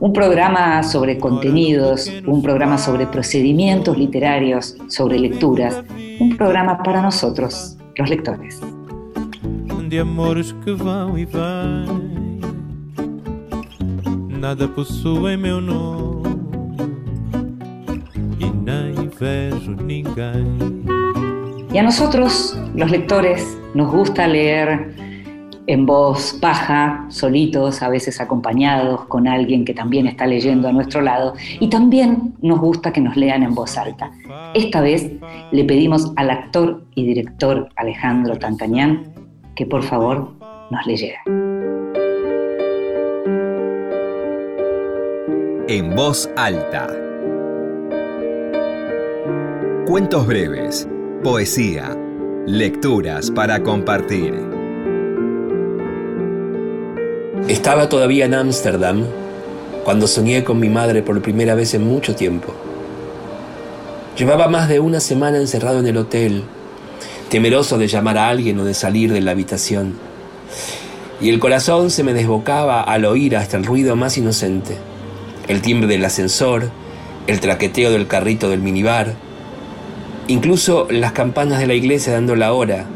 Un programa sobre contenidos, un programa sobre procedimientos literarios, sobre lecturas, un programa para nosotros, los lectores. De amores que vão e vêm, nada possui meu nome. Y a nosotros, los lectores, nos gusta leer en voz baja, solitos, a veces acompañados con alguien que también está leyendo a nuestro lado, y también nos gusta que nos lean en voz alta. Esta vez le pedimos al actor y director Alejandro Tantañán que por favor nos leyera. En voz alta Cuentos breves, poesía, lecturas para compartir. Estaba todavía en Ámsterdam cuando soñé con mi madre por primera vez en mucho tiempo. Llevaba más de una semana encerrado en el hotel, temeroso de llamar a alguien o de salir de la habitación. Y el corazón se me desbocaba al oír hasta el ruido más inocente, el timbre del ascensor, el traqueteo del carrito del minibar, Incluso las campanas de la iglesia dando la hora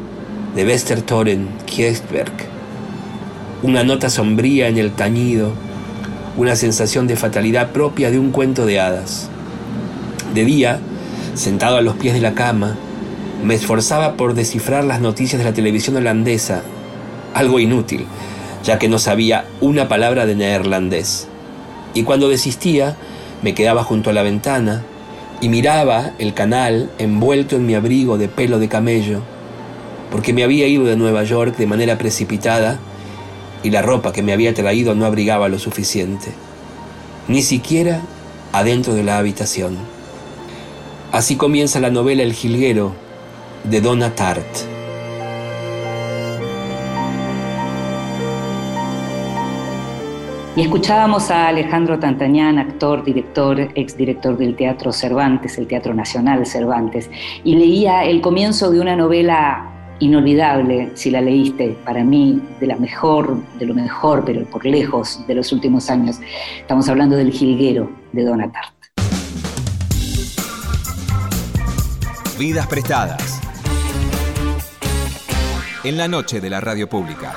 de Westertoren, Kiesberg. Una nota sombría en el tañido, una sensación de fatalidad propia de un cuento de hadas. De día, sentado a los pies de la cama, me esforzaba por descifrar las noticias de la televisión holandesa, algo inútil, ya que no sabía una palabra de neerlandés. Y cuando desistía, me quedaba junto a la ventana, y miraba el canal envuelto en mi abrigo de pelo de camello, porque me había ido de Nueva York de manera precipitada y la ropa que me había traído no abrigaba lo suficiente, ni siquiera adentro de la habitación. Así comienza la novela El Jilguero de Donna Tartt. Y escuchábamos a Alejandro Tantañán, actor, director, exdirector del Teatro Cervantes, el Teatro Nacional Cervantes, y leía el comienzo de una novela inolvidable, si la leíste, para mí, de la mejor, de lo mejor, pero por lejos de los últimos años. Estamos hablando del Jilguero de Donna Tartt. Vidas prestadas. En la noche de la radio pública.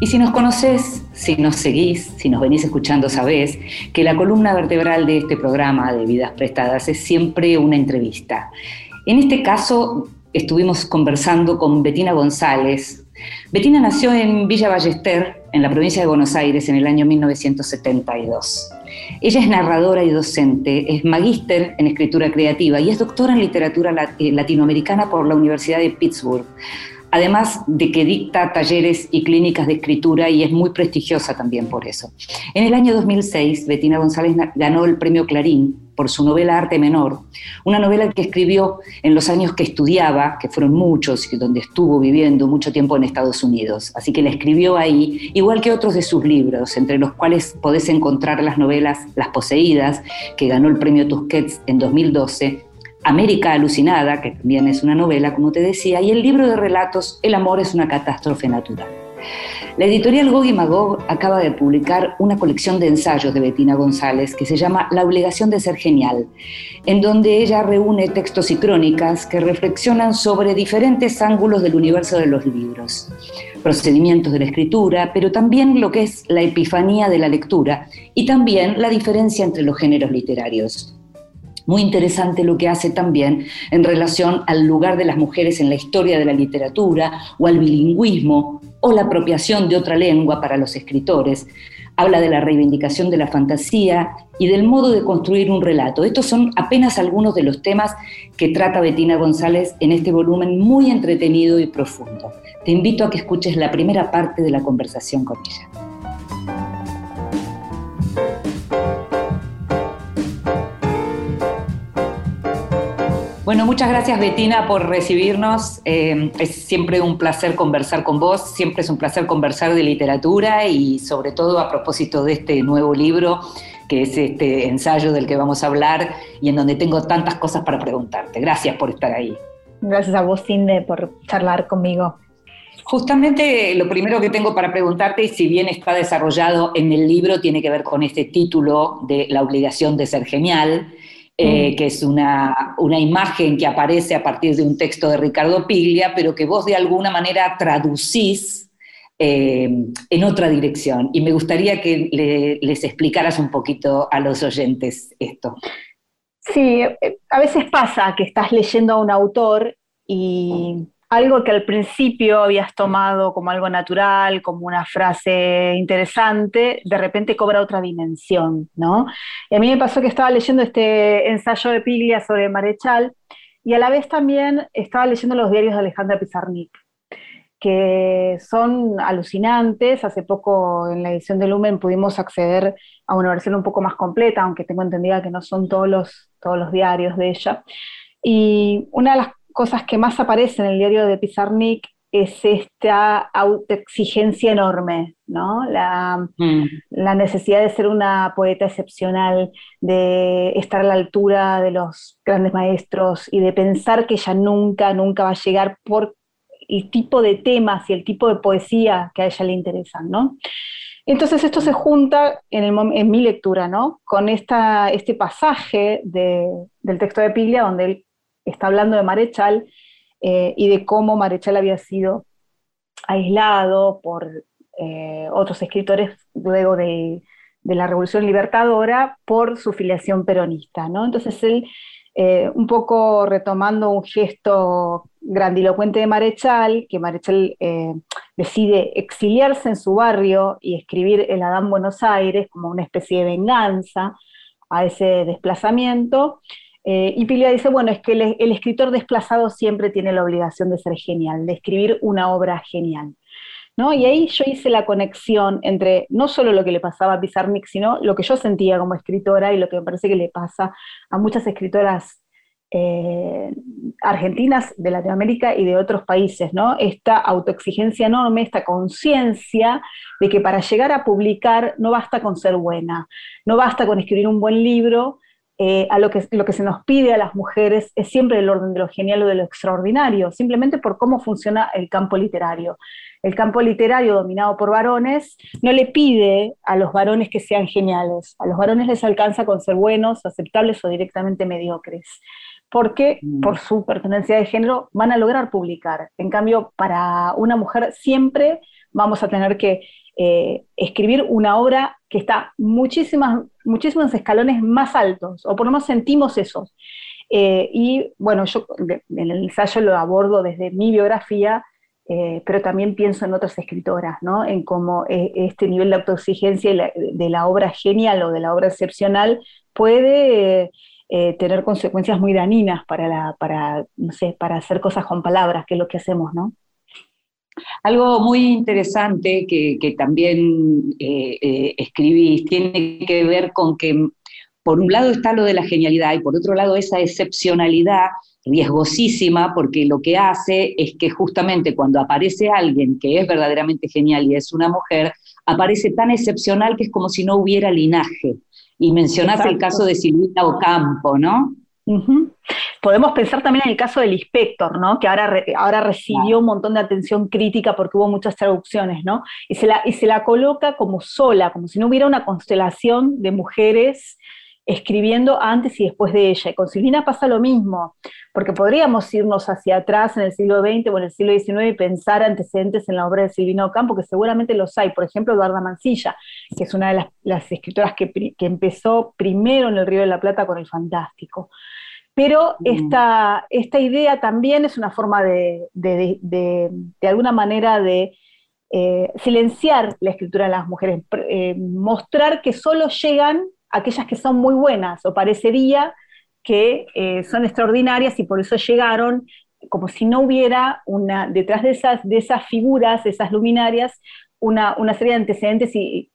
Y si nos conoces, si nos seguís, si nos venís escuchando, sabés que la columna vertebral de este programa de Vidas Prestadas es siempre una entrevista. En este caso estuvimos conversando con Betina González. Betina nació en Villa Ballester, en la provincia de Buenos Aires, en el año 1972. Ella es narradora y docente, es magíster en escritura creativa y es doctora en literatura eh, latinoamericana por la Universidad de Pittsburgh además de que dicta talleres y clínicas de escritura y es muy prestigiosa también por eso. En el año 2006, Betina González ganó el premio Clarín por su novela Arte Menor, una novela que escribió en los años que estudiaba, que fueron muchos y donde estuvo viviendo mucho tiempo en Estados Unidos. Así que la escribió ahí, igual que otros de sus libros, entre los cuales podés encontrar las novelas Las Poseídas, que ganó el premio Tusquets en 2012, América Alucinada, que también es una novela, como te decía, y el libro de relatos El amor es una catástrofe natural. La editorial Gog Magog acaba de publicar una colección de ensayos de Bettina González que se llama La obligación de ser genial, en donde ella reúne textos y crónicas que reflexionan sobre diferentes ángulos del universo de los libros, procedimientos de la escritura, pero también lo que es la epifanía de la lectura y también la diferencia entre los géneros literarios. Muy interesante lo que hace también en relación al lugar de las mujeres en la historia de la literatura o al bilingüismo o la apropiación de otra lengua para los escritores. habla de la reivindicación de la fantasía y del modo de construir un relato. Estos son apenas algunos de los temas que trata Betina González en este volumen muy entretenido y profundo. Te invito a que escuches la primera parte de la conversación con ella. Bueno, muchas gracias Betina por recibirnos. Eh, es siempre un placer conversar con vos, siempre es un placer conversar de literatura y sobre todo a propósito de este nuevo libro, que es este ensayo del que vamos a hablar y en donde tengo tantas cosas para preguntarte. Gracias por estar ahí. Gracias a vos, Cinde, por charlar conmigo. Justamente lo primero que tengo para preguntarte, y si bien está desarrollado en el libro, tiene que ver con este título de La obligación de ser genial eh, mm. que es una, imagen que aparece a partir de un texto de Ricardo Piglia, pero que vos de alguna manera traducís eh, en otra dirección. Y me gustaría que les explicaras un poquito a los oyentes esto. Sí, eh, a veces pasa que estás leyendo a un autor y algo que al principio habías tomado como algo natural, como una frase interesante, de repente cobra otra dimensión, ¿no? Y a mí me pasó que estaba leyendo este ensayo de Piglia sobre Marechal y a la vez también estaba leyendo los diarios de Alejandra Pizarnik, que son alucinantes. Hace poco en la edición de Lumen pudimos acceder a una versión un poco más completa, aunque tengo entendida que no son todos los, todos los diarios de ella. Y una de las cosas que más aparecen en el diario de Pizarnik es esta autoexigencia enorme, ¿no? Mm. La, necesidad de ser una poeta excepcional, de estar a la altura de los grandes maestros y de pensar que ella nunca, nunca va a llegar por el tipo de temas y el tipo de poesía que a ella le interesan, ¿no? Entonces esto se junta en, mi lectura, ¿no? Con esta, este pasaje del texto de Piglia donde él está hablando de Marechal eh, y de cómo Marechal había sido aislado por eh, otros escritores luego de, la Revolución Libertadora por su filiación peronista. ¿no? Entonces él, eh, un poco retomando un gesto grandilocuente de Marechal, que Marechal decide exiliarse en su barrio y escribir El Adán Buenos Aires como una especie de venganza a ese desplazamiento, eh, y Pilia dice, bueno, es que el, escritor desplazado siempre tiene la obligación de ser genial, de escribir una obra genial. ¿no? Y ahí yo hice la conexión entre no solo lo que le pasaba a Pizarnik, sino lo que yo sentía como escritora y lo que me parece que le pasa a muchas escritoras eh, argentinas de Latinoamérica y de otros países, ¿no? Esta autoexigencia enorme, esta conciencia de que para llegar a publicar no basta con ser buena, no basta con escribir un buen libro, eh, a lo que, lo que se nos pide a las mujeres es siempre el orden de lo genial o de lo extraordinario, simplemente por cómo funciona el campo literario. El campo literario dominado por varones no le pide a los varones que sean geniales, a los varones les alcanza con ser buenos, aceptables o directamente mediocres, porque mm. por su pertenencia de género van a lograr publicar. En cambio, para una mujer siempre vamos a tener que eh, escribir una obra que está muchísimas, muchísimos escalones más altos, o por lo menos sentimos esos. Eh, y bueno, yo en el ensayo lo abordo desde mi biografía, eh, pero también pienso en otras escritoras, ¿no? en cómo este nivel de autoexigencia de la obra genial o de la obra excepcional puede tener consecuencias muy dañinas para, la, para, no sé, para hacer cosas con palabras, que es lo que hacemos, ¿no? Algo muy interesante que, también eh, eh, escribís tiene que ver con que por un lado está lo de la genialidad y por otro lado esa excepcionalidad riesgosísima porque lo que hace es que justamente cuando aparece alguien que es verdaderamente genial y es una mujer, aparece tan excepcional que es como si no hubiera linaje. Y mencionaste el caso de Silvina Ocampo, ¿no? Podemos pensar también en el caso del inspector, ¿no? que ahora, ahora recibió un montón de atención crítica porque hubo muchas traducciones, ¿no? y, se la, y se la coloca como sola, como si no hubiera una constelación de mujeres escribiendo antes y después de ella. Y con Silvina pasa lo mismo, porque podríamos irnos hacia atrás en el siglo XX o en el siglo XIX y pensar antecedentes en la obra de Silvina Ocampo, que seguramente los hay. Por ejemplo, Eduarda Mancilla, que es una de las, escritoras que, empezó primero en el Río de la Plata con el Fantástico. Pero mm. esta, esta idea también es una forma de, de, de alguna manera, de eh, silenciar la escritura de las mujeres, eh, mostrar que solo llegan aquellas que son muy buenas, o parecería que eh, son extraordinarias y por eso llegaron, como si no hubiera una, detrás de esas, de esas figuras, de esas luminarias, una, serie de antecedentes y,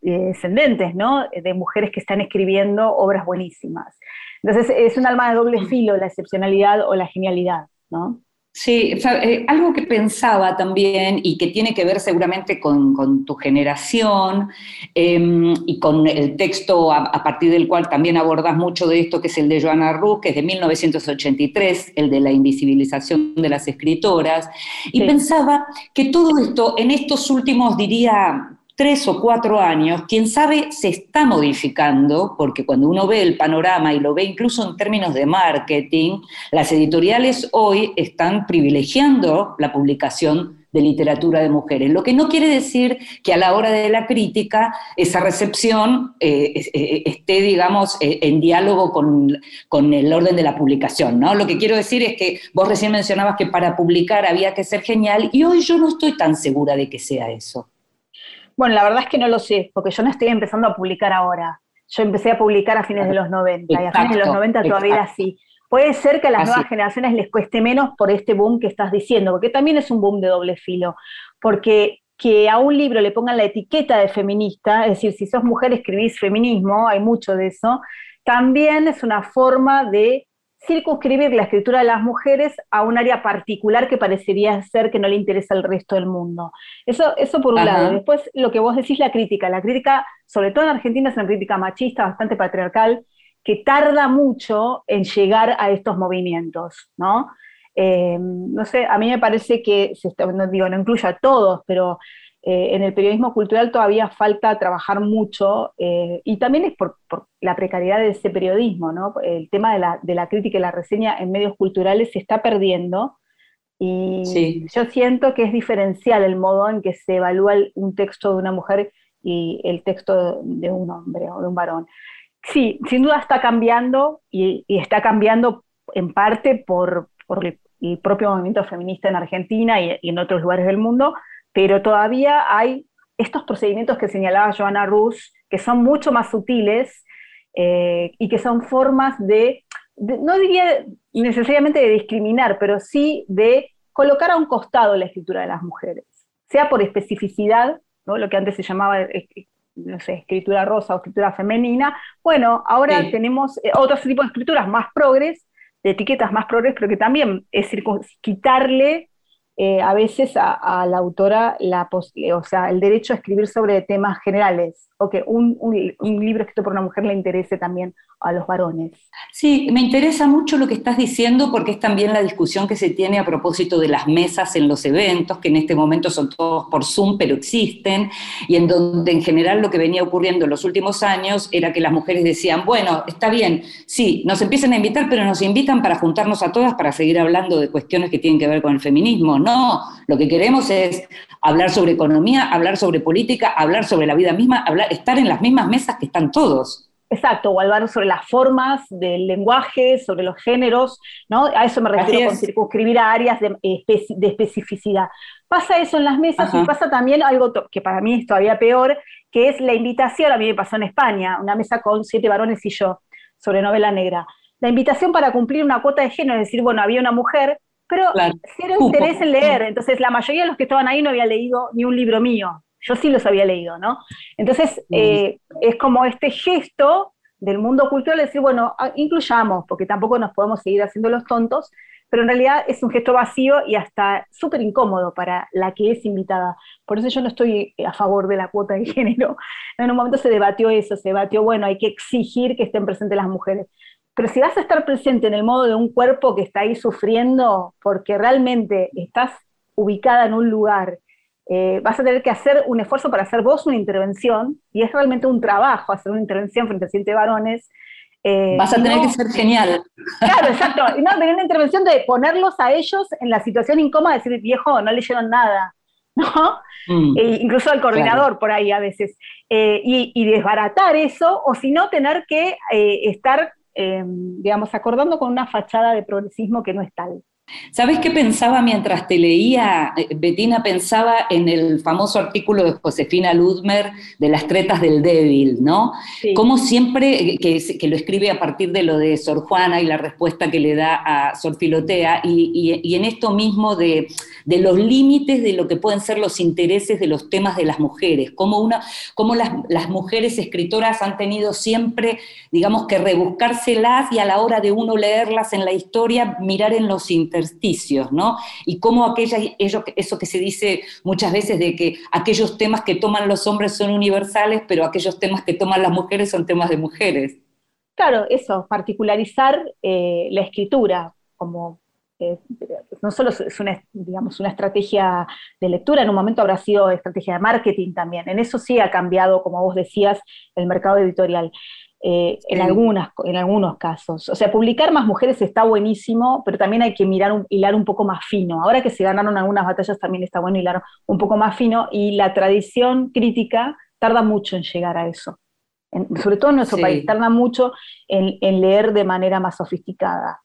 descendentes, ¿no? De mujeres que están escribiendo obras buenísimas. Entonces, es un alma de doble filo la excepcionalidad o la genialidad, ¿no? Sí, eh, algo que pensaba también y que tiene que ver seguramente con, tu generación em, y con el texto a, partir del cual también abordas mucho de esto, que es el de Joana Rus, que es de 1983, el de la invisibilización de las escritoras, y pensaba que todo esto en estos últimos, diría, tres o cuatro años, quién sabe, se está modificando, porque cuando uno ve el panorama y lo ve incluso en términos de marketing, las editoriales hoy están privilegiando la publicación de literatura de mujeres, lo que no quiere decir que a la hora de la crítica esa recepción eh, eh, esté, digamos, eh, en diálogo con, con, el orden de la publicación, ¿no? Lo que quiero decir es que vos recién mencionabas que para publicar había que ser genial y hoy yo no estoy tan segura de que sea eso. Bueno, la verdad es que no lo sé, porque yo no estoy empezando a publicar ahora. Yo empecé a publicar a fines de los 90 y a fines de los 90 todavía era así. Puede ser que a las nuevas generaciones les cueste menos por este boom que estás diciendo, porque también es un boom de doble filo, porque que a un libro le pongan la etiqueta de feminista, es decir, si sos mujer escribís feminismo, hay mucho de eso, también es una forma de circunscribir la escritura de las mujeres a un área particular que parecería ser que no le interesa al resto del mundo. Eso, eso por un lado. Después, lo que vos decís, la crítica. La crítica, sobre todo en Argentina, es una crítica machista, bastante patriarcal, que tarda mucho en llegar a estos movimientos, ¿no? Eh, no sé, a mí me parece que, no digo, no incluye a todos, pero eh, en el periodismo cultural todavía falta trabajar mucho eh, y también es por, la precariedad de ese periodismo, ¿no? El tema de la, crítica y la reseña en medios culturales se está perdiendo y yo siento que es diferencial el modo en que se evalúa un texto de una mujer y el texto de un hombre o de un varón. Sí, sin duda está cambiando y, está cambiando en parte por, el, propio movimiento feminista en Argentina y en otros lugares del mundo, pero todavía hay estos procedimientos que señalaba Joana Rus, que son mucho más sutiles eh, y que son formas de, no diría necesariamente de discriminar, pero sí de colocar a un costado la escritura de las mujeres, sea por especificidad, ¿no? lo que antes se llamaba eh, eh, no sé, escritura rosa o escritura femenina. Bueno, ahora tenemos otros tipos de escrituras más progres, de etiquetas más progres, pero que también es quitarle eh, a veces a, la autora la o sea, el derecho a escribir sobre temas generales, o que un, un, libro escrito por una mujer le interese también a los varones. Sí, me interesa mucho lo que estás diciendo porque es también la discusión que se tiene a propósito de las mesas en los eventos, que en este momento son todos por Zoom, pero existen, y en donde en general lo que venía ocurriendo en los últimos años era que las mujeres decían, bueno, está bien, sí, nos empiezan a invitar, pero nos invitan para juntarnos a todas para seguir hablando de cuestiones que tienen que ver con el feminismo. No, lo que queremos es hablar sobre economía, hablar sobre política, hablar sobre la vida misma, hablar, estar en las mismas mesas que están todos. Exacto, o hablar sobre las formas del lenguaje, sobre los géneros, ¿no? A eso me refiero con circunscribir a áreas de, especificidad. Pasa eso en las mesas y pasa también algo que para mí es todavía peor, que es la invitación, a mí me pasó en España, una mesa con siete varones y yo, sobre novela negra. La invitación para cumplir una cuota de género, es decir, bueno, había una mujer, pero cero interés en leer. Entonces, la mayoría de los que estaban ahí no había leído ni un libro mío. Yo sí los había leído, ¿no? Entonces, eh, es como este gesto del mundo cultural de decir, bueno, ah, incluyamos, porque tampoco nos podemos seguir haciendo los tontos, pero en realidad es un gesto vacío y hasta súper incómodo para la que es invitada. Por eso yo no estoy a favor de la cuota de género. En un momento se debatió eso, se debatió, bueno, hay que exigir que estén presentes las mujeres. Pero si vas a estar presente en el modo de un cuerpo que está ahí sufriendo porque realmente estás ubicada en un lugar eh, vas a tener que hacer un esfuerzo para hacer vos una intervención, y es realmente un trabajo hacer una intervención frente a siete varones. Eh, vas a tener que ser genial. Claro, exacto. Y no, tener una intervención de ponerlos a ellos en la situación incómoda de decir, viejo, no leyeron nada. ¿no? Mm. E incluso al coordinador por ahí a veces. Eh, y, desbaratar eso, o si no, tener que estar, digamos, acordando con una fachada de progresismo que no es tal. ¿Sabes qué pensaba mientras te leía? Eh, Betina pensaba en el famoso artículo de Josefina Ludmer de las tretas del débil, ¿no? Como siempre, eh, que, lo escribe a partir de lo de Sor Juana y la respuesta que le da a Sor Filotea, y, en esto mismo de, los límites de lo que pueden ser los intereses de los temas de las mujeres, una, como las, las mujeres escritoras han tenido siempre, digamos, que rebuscárselas y a la hora de uno leerlas en la historia, mirar en los intereses intersticios, ¿no? Y cómo aquella, eso que se dice muchas veces de que aquellos temas que toman los hombres son universales, pero aquellos temas que toman las mujeres son temas de mujeres. Claro, eso, particularizar eh, la escritura como eh, no solo es una, digamos, una estrategia de lectura, en un momento habrá sido estrategia de marketing también. En eso sí ha cambiado, como vos decías, el mercado editorial. Eh, en, algunas, en algunos casos. O sea, publicar más mujeres está buenísimo, pero también hay que mirar un, hilar un poco más fino. Ahora que se ganaron algunas batallas, también está bueno hilar un poco más fino y la tradición crítica tarda mucho en llegar a eso. sobre todo en nuestro país, tarda mucho en, leer de manera más sofisticada.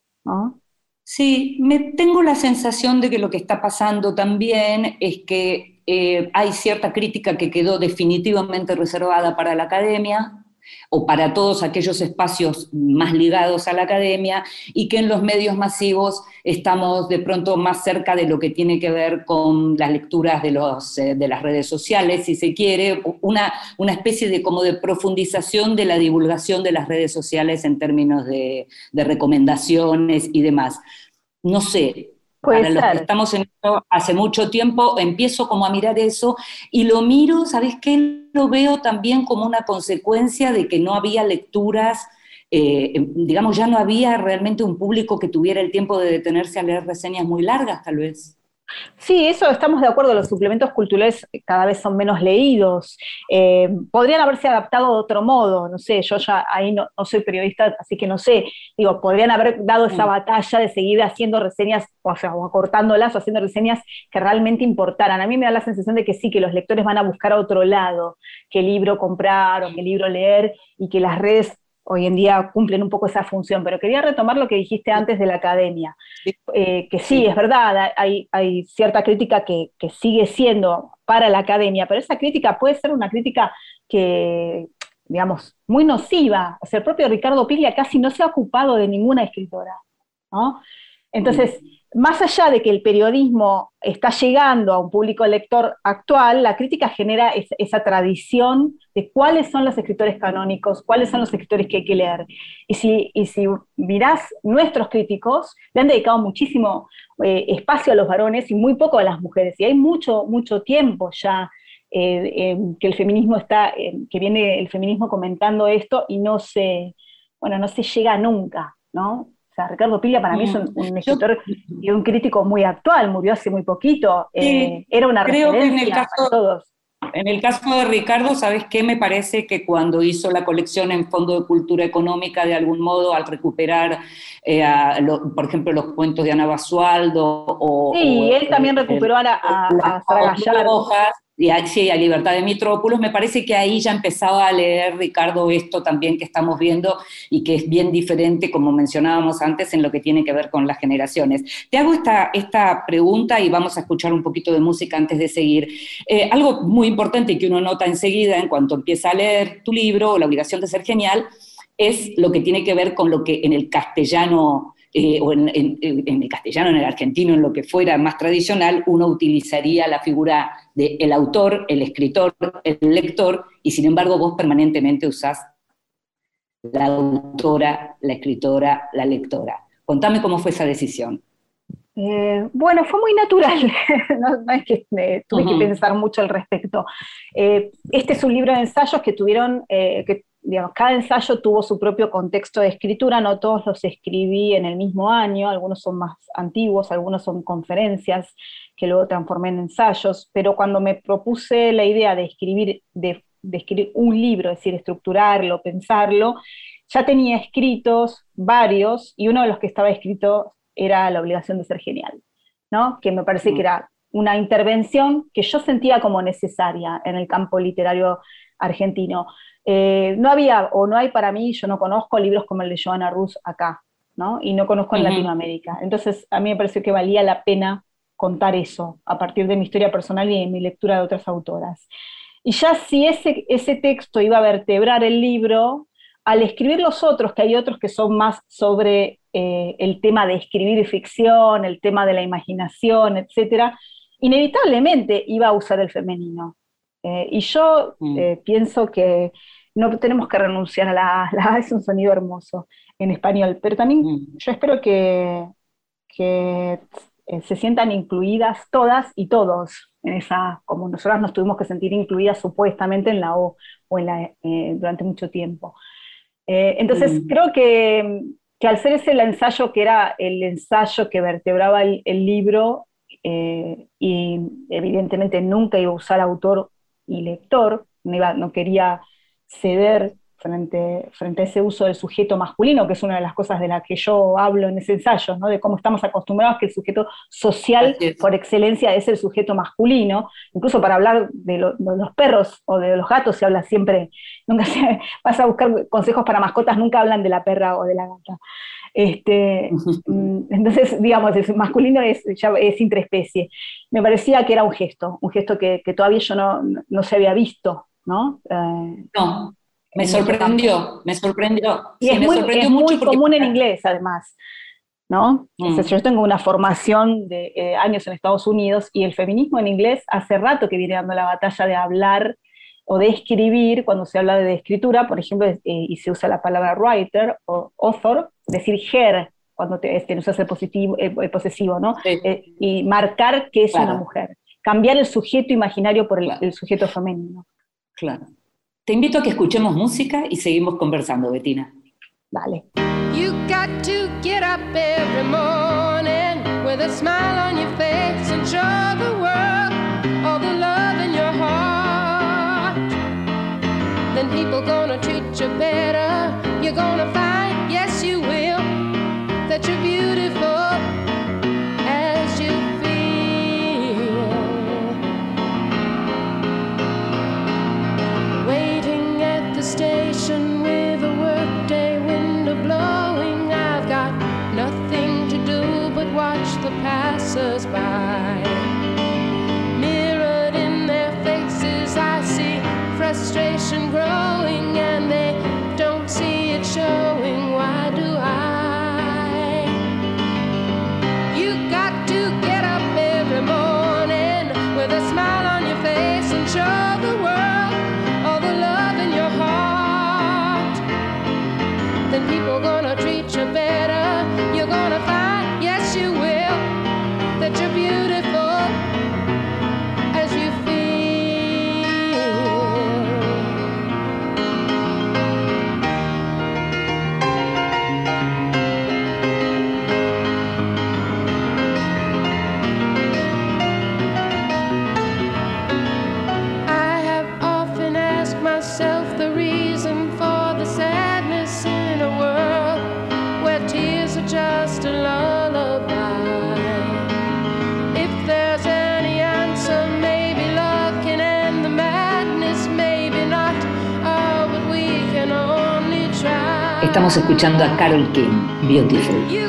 Sí, me tengo la sensación de que lo que está pasando también es que eh, hay cierta crítica que quedó definitivamente reservada para la academia, o para todos aquellos espacios más ligados a la academia y que en los medios masivos estamos de pronto más cerca de lo que tiene que ver con las lecturas de, los, eh, de las redes sociales, si se quiere, una, una especie de como de profundización de la divulgación de las redes sociales en términos de, de recomendaciones y demás. No sé, para los que estamos en esto hace mucho tiempo, empiezo como a mirar eso y lo miro, ¿sabes qué? Lo veo también como una consecuencia de que no había lecturas, eh, digamos, ya no había realmente un público que tuviera el tiempo de detenerse a leer reseñas muy largas, tal vez. Sí, eso estamos de acuerdo, los suplementos culturales cada vez son menos leídos. Eh, podrían haberse adaptado de otro modo, no sé, yo ya ahí no, soy periodista, así que no sé, digo, podrían haber dado esa mm. batalla de seguir haciendo reseñas, o sea, o acortándolas o haciendo reseñas que realmente importaran. A mí me da la sensación de que sí, que los lectores van a buscar a otro lado, qué libro comprar o qué libro leer, y que las redes hoy en día cumplen un poco esa función, pero quería retomar lo que dijiste antes de la academia, eh, que sí, es verdad, hay, cierta crítica que, sigue siendo para la academia, pero esa crítica puede ser una crítica que, digamos, muy nociva, o sea, el propio Ricardo Piglia casi no se ha ocupado de ninguna escritora, ¿no? Entonces, más allá de que el periodismo está llegando a un público lector actual, la crítica genera esa tradición de cuáles son los escritores canónicos, cuáles son los escritores que hay que leer. Y si, y si mirás nuestros críticos, le han dedicado muchísimo eh, espacio a los varones y muy poco a las mujeres. Y hay mucho, mucho tiempo ya eh, que el feminismo está, que viene el feminismo comentando esto y no se, bueno, no se llega nunca, ¿no? Ricardo Pilla para mí es un, mm. escritor y un crítico muy actual, murió hace muy poquito. Eh, era una creo que en el caso, para todos. En el caso de Ricardo, ¿sabes qué? Me parece que cuando hizo la colección en Fondo de Cultura Económica, de algún modo, al recuperar, eh, por ejemplo, los cuentos de Ana Basualdo o... Sí, él también recuperó a, a, a y a, sí, a Libertad de Mitrópolis, me parece que ahí ya empezaba a leer Ricardo esto también que estamos viendo y que es bien diferente, como mencionábamos antes, en lo que tiene que ver con las generaciones. Te hago esta, esta pregunta y vamos a escuchar un poquito de música antes de seguir. Eh, algo muy importante que uno nota enseguida en cuanto empieza a leer tu libro, La obligación de ser genial, es lo que tiene que ver con lo que en el castellano eh, o en, el castellano, en el argentino, en lo que fuera más tradicional, uno utilizaría la figura del el autor, el escritor, el lector, y sin embargo vos permanentemente usás la autora, la escritora, la lectora. Contame cómo fue esa decisión. Eh, bueno, fue muy natural, no, es que eh, tuve que pensar mucho al respecto. este es un libro de ensayos que tuvieron, que cada ensayo tuvo su propio contexto de escritura, no todos los escribí en el mismo año, algunos son más antiguos, algunos son conferencias que luego transformé en ensayos, pero cuando me propuse la idea de escribir, de, escribir un libro, es decir, estructurarlo, pensarlo, ya tenía escritos varios y uno de los que estaba escrito era La obligación de ser genial, ¿no? que me parece que mm. era una intervención que yo sentía como necesaria en el campo literario argentino. Eh, no había o no hay para mí, yo no conozco libros como el de Joana Rus acá. ¿no? Y no conozco en Latinoamérica. Entonces, a mí me pareció que valía la pena contar eso a partir de mi historia personal y de mi lectura de otras autoras. Y ya si ese, ese texto iba a vertebrar el libro, al escribir los otros, que hay otros que son más sobre eh, el tema de escribir ficción, el tema de la imaginación, etcétera, inevitablemente iba a usar el femenino. Eh, y yo mm. eh, pienso que no tenemos que renunciar a la, la es un sonido hermoso en español, pero también mm. yo espero que, que eh, se sientan incluidas todas y todos en esa, como nosotras nos tuvimos que sentir incluidas supuestamente en la O, o en la, eh, durante mucho tiempo. Eh, entonces, mm. creo que, que, al ser ese el ensayo que era el ensayo que vertebraba el, libro, y evidentemente nunca iba a usar autor y lector, no, iba, no quería ceder frente, frente a ese uso del sujeto masculino, que es una de las cosas de las que yo hablo en ese ensayo, ¿no? de cómo estamos acostumbrados que el sujeto social por excelencia es el sujeto masculino. Incluso para hablar de, los perros o de los gatos se habla siempre, nunca se, vas a buscar consejos para mascotas, nunca hablan de la perra o de la gata. Este, mm, entonces, digamos, el masculino es, ya es interespecie. Me parecía que era un gesto, un gesto que, todavía yo no, no, se había visto, ¿no? Eh, no, me sorprendió, me sorprendió. Y es, muy, común en inglés, además. ¿no? Mm. yo tengo una formación de eh, años en Estados Unidos y el feminismo en inglés hace rato que viene dando la batalla de hablar o de escribir, cuando se habla de escritura, por ejemplo, eh, y se usa la palabra writer o author, decir her, cuando te, este, se hace positivo, eh, posesivo, ¿no? y marcar que es una mujer. Cambiar el sujeto imaginario por el, el sujeto femenino. Claro. Te invito a que escuchemos música y seguimos conversando, Betina. Vale. You got to get up every morning with a smile on your face and show the world all the love in your heart. Then people gonna treat you better. You're gonna find, yes you will, that you're beautiful. Estamos escuchando a Carol King, Beautiful.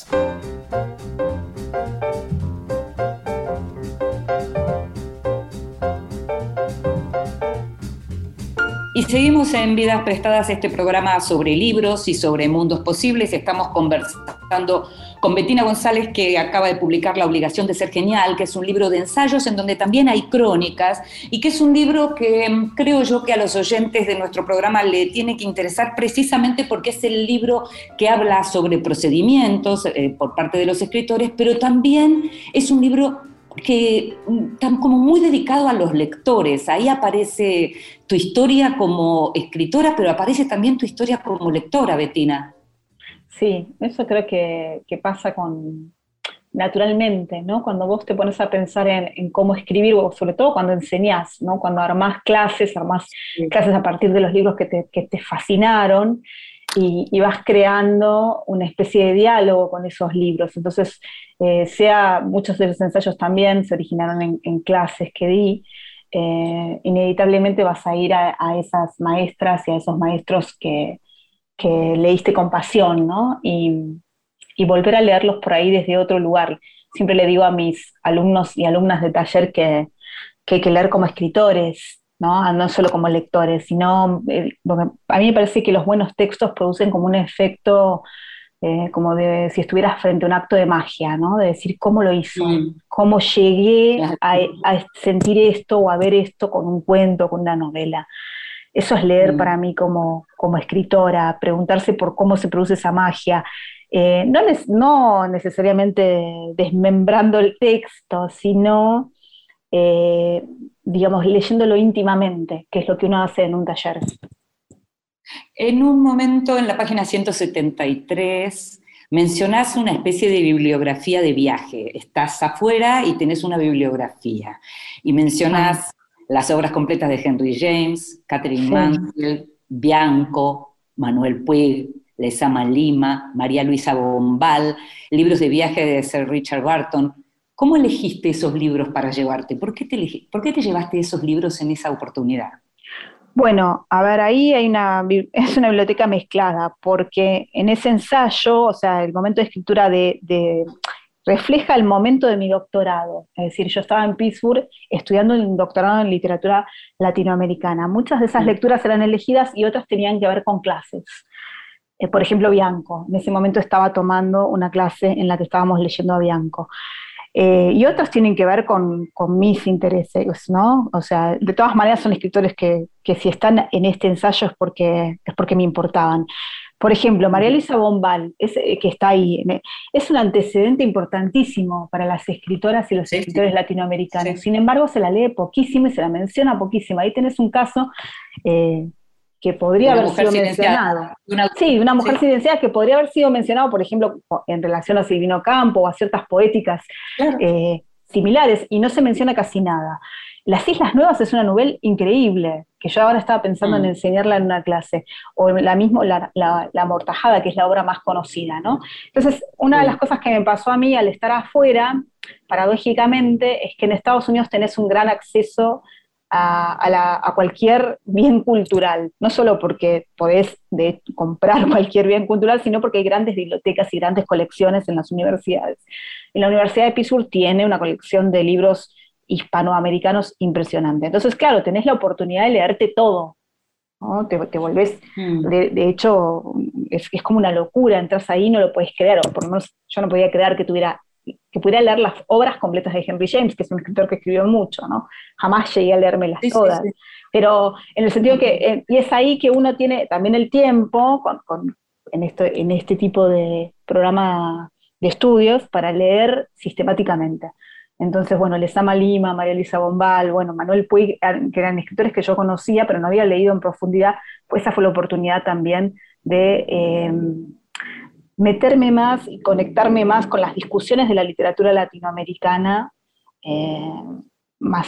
Seguimos en Vidas Prestadas, este programa sobre libros y sobre mundos posibles. Estamos conversando con Betina González, que acaba de publicar La obligación de ser genial, que es un libro de ensayos en donde también hay crónicas y que es un libro que mm, creo yo que a los oyentes de nuestro programa le tiene que interesar precisamente porque es el libro que habla sobre procedimientos eh, por parte de los escritores, pero también es un libro que están como muy dedicado a los lectores. Ahí aparece tu historia como escritora, pero aparece también tu historia como lectora, Betina. Sí, eso creo que, pasa con naturalmente, ¿no? Cuando vos te pones a pensar en, cómo escribir, o sobre todo cuando enseñás, ¿no? Cuando armás clases, armás clases a partir de los libros que te, fascinaron, y, vas creando una especie de diálogo con esos libros. Entonces, eh, sea muchos de los ensayos también se originaron en, clases que di, eh, inevitablemente vas a ir a, esas maestras y a esos maestros que, leíste con pasión, ¿no? Y, volver a leerlos por ahí desde otro lugar. Siempre le digo a mis alumnos y alumnas de taller que, que hay que leer como escritores, ¿no? no solo como lectores, sino, eh, a mí me parece que los buenos textos producen como un efecto eh, como de si estuvieras frente a un acto de magia, ¿no? De decir cómo lo hizo, mm. cómo llegué a, sentir esto o a ver esto con un cuento, con una novela. Eso es leer mm. para mí como, como escritora, preguntarse por cómo se produce esa magia. Eh, no, no, necesariamente desmembrando el texto, sino, eh, digamos, leyéndolo íntimamente, que es lo que uno hace en un taller. En un momento en la página 173 mencionás una especie de bibliografía de viaje. Estás afuera y tenés una bibliografía. Y mencionás ah. las obras completas de Henry James, Catherine Mansell, Bianco, Manuel Puig, Lesama Lima, María Luisa Bombal, libros de viaje de Sir Richard Barton. ¿Cómo elegiste esos libros para llevarte? ¿Por qué te, ¿Por qué te llevaste esos libros en esa oportunidad? Bueno, a ver, ahí hay una, es una biblioteca mezclada, porque en ese ensayo, o sea, el momento de escritura de, refleja el momento de mi doctorado. Es decir, yo estaba en Pittsburgh estudiando un doctorado en literatura latinoamericana. Muchas de esas mm. lecturas eran elegidas y otras tenían que ver con clases. Eh, por ejemplo, Bianco. En ese momento estaba tomando una clase en la que estábamos leyendo a Bianco. Eh, y otros tienen que ver con, mis intereses, ¿no? O sea, de todas maneras son escritores que, si están en este ensayo es porque, es porque me importaban. Por ejemplo, María Luisa Bombal, eh, que está ahí, es un antecedente importantísimo para las escritoras y los escritores latinoamericanos. Sin embargo, se la lee poquísimo y se la menciona poquísimo. Ahí tenés un caso eh, que podría haber sido mencionado. Sí, una mujer silenciada que podría haber sido mencionado, por ejemplo, en relación a Silvino Campo o a ciertas poéticas eh, similares, y no se menciona casi nada. Las Islas Nuevas es una novela increíble, que yo ahora estaba pensando en mm. enseñarla en una clase, o la misma la, la, Mortajada, que es la obra más conocida, ¿no? Entonces, una de las cosas que me pasó a mí al estar afuera, paradójicamente, es que en Estados Unidos tenés un gran acceso a, cualquier bien cultural, no solo porque podés comprar cualquier bien cultural, sino porque hay grandes bibliotecas y grandes colecciones en las universidades. En la Universidad de Pittsburgh tiene una colección de libros hispanoamericanos impresionante. Entonces, claro, tenés la oportunidad de leerte todo. Te, te volvés, mm. de, hecho, es, es, como una locura, entras ahí y no lo puedes creer, o por lo menos yo no podía creer que tuviera que pudiera leer las obras completas de Henry James, que es un escritor que escribió mucho, ¿no? Jamás llegué a leérmelas todas. Pero en el sentido que, eh, y es ahí que uno tiene también el tiempo, con, en, esto, en este tipo de programa de estudios, para leer sistemáticamente. Entonces, bueno, Lesama Lima, María Elisa Bombal, bueno, Manuel Puig, que eran escritores que yo conocía, pero no había leído en profundidad, pues esa fue la oportunidad también de... Eh, meterme más y conectarme más con las discusiones de la literatura latinoamericana eh, más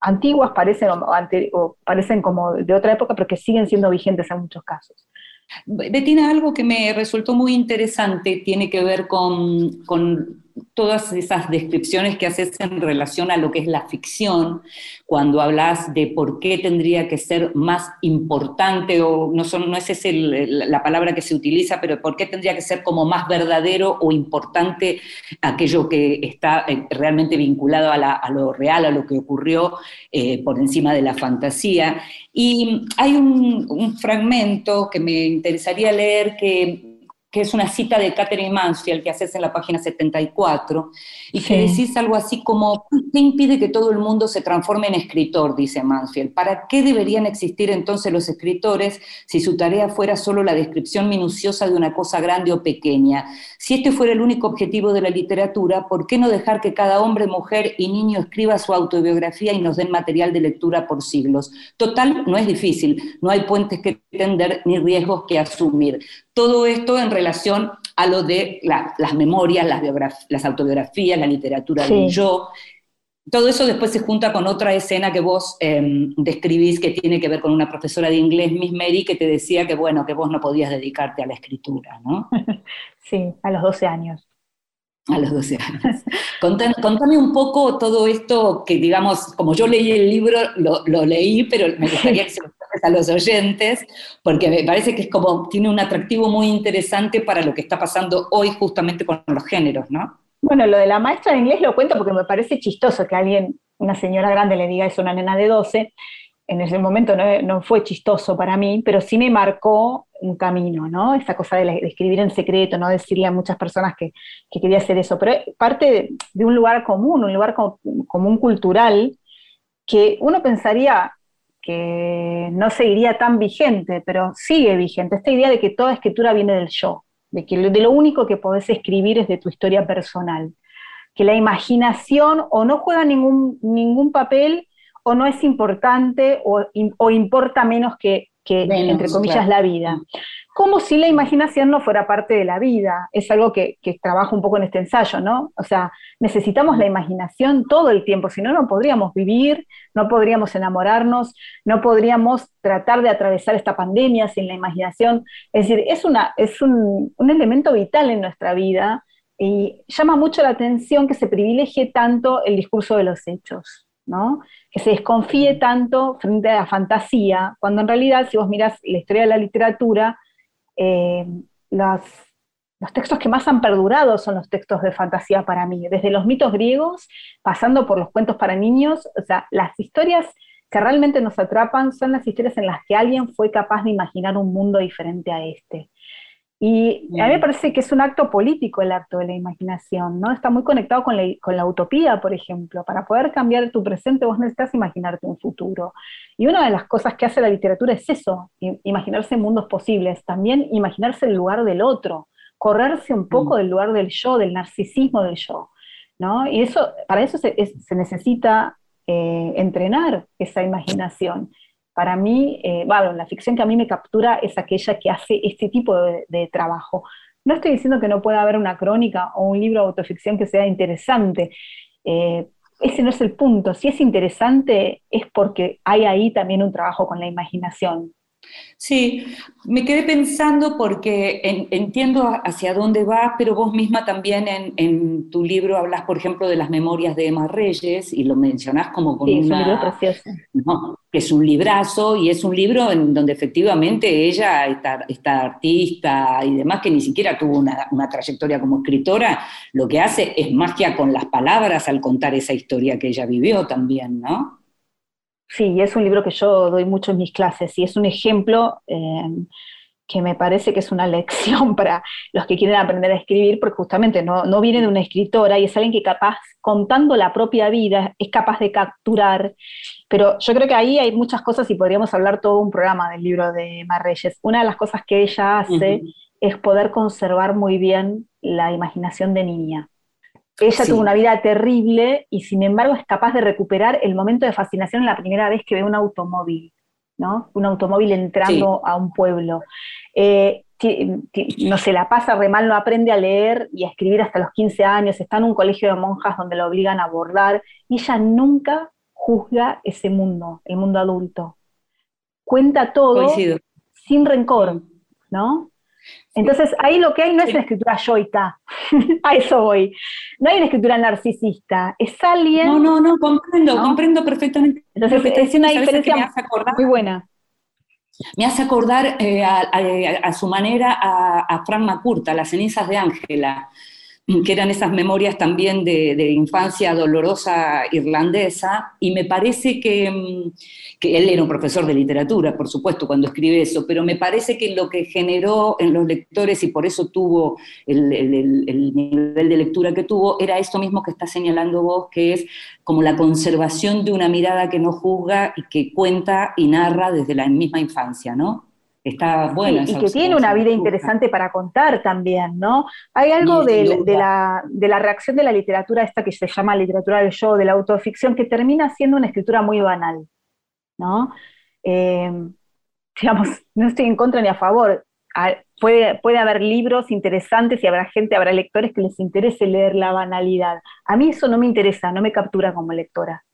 antiguas, parecen, o, parecen como de otra época, pero que siguen siendo vigentes en muchos casos. Betina, algo que me resultó muy interesante tiene que ver con, con todas esas descripciones que haces en relación a lo que es la ficción, cuando hablas de por qué tendría que ser más importante, o no, son, no es esa la palabra que se utiliza, pero por qué tendría que ser como más verdadero o importante aquello que está eh, realmente vinculado a, lo real, a lo que ocurrió eh, por encima de la fantasía. Y hay un, un fragmento que me interesaría leer que que es una cita de Catherine Mansfield que haces en la página 74, y que decís algo así como, ¿qué impide que todo el mundo se transforme en escritor? Dice Mansfield. ¿Para qué deberían existir entonces los escritores si su tarea fuera solo la descripción minuciosa de una cosa grande o pequeña? Si este fuera el único objetivo de la literatura, ¿por qué no dejar que cada hombre, mujer y niño escriba su autobiografía y nos den material de lectura por siglos? Total, no es difícil, no hay puentes que tender ni riesgos que asumir. Todo esto en relación a lo de las memorias, las, las, autobiografías, la literatura del yo. Todo eso después se junta con otra escena que vos em, describís que tiene que ver con una profesora de inglés, Miss Mary, que te decía que bueno, que vos no podías dedicarte a la escritura, ¿no? Sí, a los 12 años. A los 12 años. Contame, un poco todo esto que, digamos, como yo leí el libro, lo, leí, pero me gustaría que se lo a los oyentes, porque me parece que es como, tiene un atractivo muy interesante para lo que está pasando hoy justamente con los géneros, ¿no? Bueno, lo de la maestra de inglés lo cuento porque me parece chistoso que alguien, una señora grande, le diga eso a una nena de 12. En ese momento no, fue chistoso para mí, pero sí me marcó un camino, ¿no? Esa cosa de, escribir en secreto, no decirle a muchas personas que, quería hacer eso, pero parte de, un lugar común, un lugar común cultural, que uno pensaría que no seguiría tan vigente, pero sigue vigente. Esta idea de que toda escritura viene del yo, de que de lo único que podés escribir es de tu historia personal, que la imaginación o no juega ningún, ningún papel o no es importante o, importa menos que, entre comillas, la vida. Como si la imaginación no fuera parte de la vida. Es algo que, que trabajo un poco en este ensayo, ¿no? O sea, necesitamos la imaginación todo el tiempo, si no, no podríamos vivir, no podríamos enamorarnos, no podríamos tratar de atravesar esta pandemia sin la imaginación. Es decir, es, una, es un, un elemento vital en nuestra vida y llama mucho la atención que se privilegie tanto el discurso de los hechos. ¿no? que se desconfíe tanto frente a la fantasía, cuando en realidad, si vos mirás la historia de la literatura, eh, los, los textos que más han perdurado son los textos de fantasía para mí, desde los mitos griegos, pasando por los cuentos para niños, o sea, las historias que realmente nos atrapan son las historias en las que alguien fue capaz de imaginar un mundo diferente a este. Y a mí me parece que es un acto político el acto de la imaginación, ¿no? Está muy conectado con la, utopía, por ejemplo. Para poder cambiar tu presente vos necesitas imaginarte un futuro. Y una de las cosas que hace la literatura es eso, imaginarse mundos posibles, también imaginarse el lugar del otro, correrse un poco mm. del lugar del yo, del narcisismo del yo, ¿no? Y eso, para eso se, necesita eh, entrenar esa imaginación para mí, eh, bueno, la ficción que a mí me captura es aquella que hace este tipo de, trabajo. No estoy diciendo que no pueda haber una crónica o un libro de autoficción que sea interesante. Eh, ese no es el punto. Si es interesante es porque hay ahí también un trabajo con la imaginación. Sí, me quedé pensando porque entiendo hacia dónde va, pero vos misma también en, tu libro hablas, por ejemplo, de las memorias de Emma Reyes y lo mencionás como con sí, una, es un libro precioso. que es un librazo y es un libro en donde efectivamente ella, esta, artista y demás, que ni siquiera tuvo una, una trayectoria como escritora, lo que hace es magia con las palabras al contar esa historia que ella vivió también, ¿no? Sí, es un libro que yo doy mucho en mis clases y es un ejemplo eh, que me parece que es una lección para los que quieren aprender a escribir, porque justamente no, no, viene de una escritora y es alguien que capaz, contando la propia vida, es capaz de capturar. Pero yo creo que ahí hay muchas cosas y podríamos hablar todo un programa del libro de Marreyes. Una de las cosas que ella hace es poder conservar muy bien la imaginación de niña. Ella tuvo una vida terrible y sin embargo es capaz de recuperar el momento de fascinación la primera vez que ve un automóvil, ¿no? Un automóvil entrando a un pueblo. Eh, no se la pasa re mal, no aprende a leer y a escribir hasta los 15 años, está en un colegio de monjas donde lo obligan a abordar y ella nunca juzga ese mundo, el mundo adulto. Cuenta todo sin rencor, ¿no? Entonces, ahí lo que hay no es una escritura yoica, a eso voy. No hay una escritura narcisista, es alguien... No, no, no, comprendo, comprendo perfectamente. Entonces, es una diferencia muy buena. Me hace acordar eh, a, su manera a, Frank McCourt, a las cenizas de Ángela, que eran esas memorias también de, infancia dolorosa irlandesa, y me parece que, mm, que él era un profesor de literatura, por supuesto, cuando escribe eso, pero me parece que lo que generó en los lectores, y por eso tuvo el- el- el nivel de lectura que tuvo, era esto mismo que está señalando vos, que es como la conservación de una mirada que no juzga y que cuenta y narra desde la misma infancia, ¿no? Está buena. Sí, y que tiene una vida interesante para contar también, ¿no? Hay algo de, la, de la reacción de la literatura, esta que se llama literatura del yo, de la autoficción, que termina siendo una escritura muy banal, ¿no? Eh, digamos, no estoy en contra ni a favor. Puede, puede haber libros interesantes y habrá gente, habrá lectores que les interese leer la banalidad. A mí eso no me interesa, no me captura como lectora.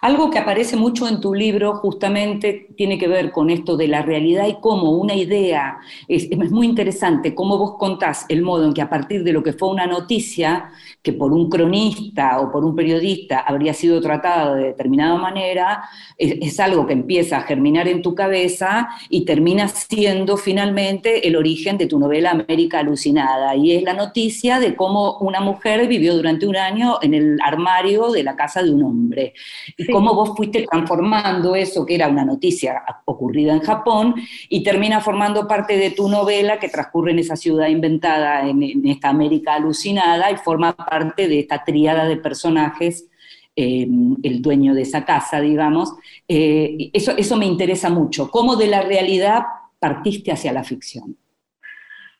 Algo que aparece mucho en tu libro justamente tiene que ver con esto de la realidad y cómo una idea, es, muy interesante cómo vos contás el modo en que a partir de lo que fue una noticia, que por un cronista o por un periodista habría sido tratada de determinada manera, es algo que empieza a germinar en tu cabeza y termina siendo finalmente el origen de tu novela América Alucinada. Y es la noticia de cómo una mujer vivió durante un año en el armario de la casa de un hombre y Sí. cómo vos fuiste transformando eso, que era una noticia ocurrida en Japón, y termina formando parte de tu novela que transcurre en esa ciudad inventada, en, en esta América alucinada, y forma parte de esta tríada de personajes, eh, el dueño de esa casa, digamos. Eh, eso, eso me interesa mucho, cómo de la realidad partiste hacia la ficción.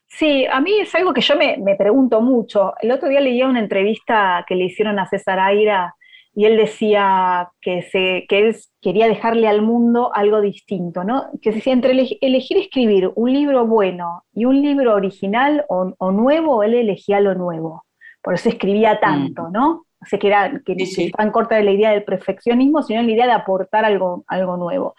Sí, a mí es algo que yo me, me pregunto mucho. El otro día leía una entrevista que le hicieron a César Aira y él decía que, se, que él quería dejarle al mundo algo distinto, ¿no? Que decía, entre ele- elegir escribir un libro bueno y un libro original o, o nuevo, él elegía lo nuevo. Por eso escribía tanto, ¿no? O sea, que, era, que Sí, sí. estaba en contra de la idea del perfeccionismo, sino la idea de aportar algo, algo nuevo.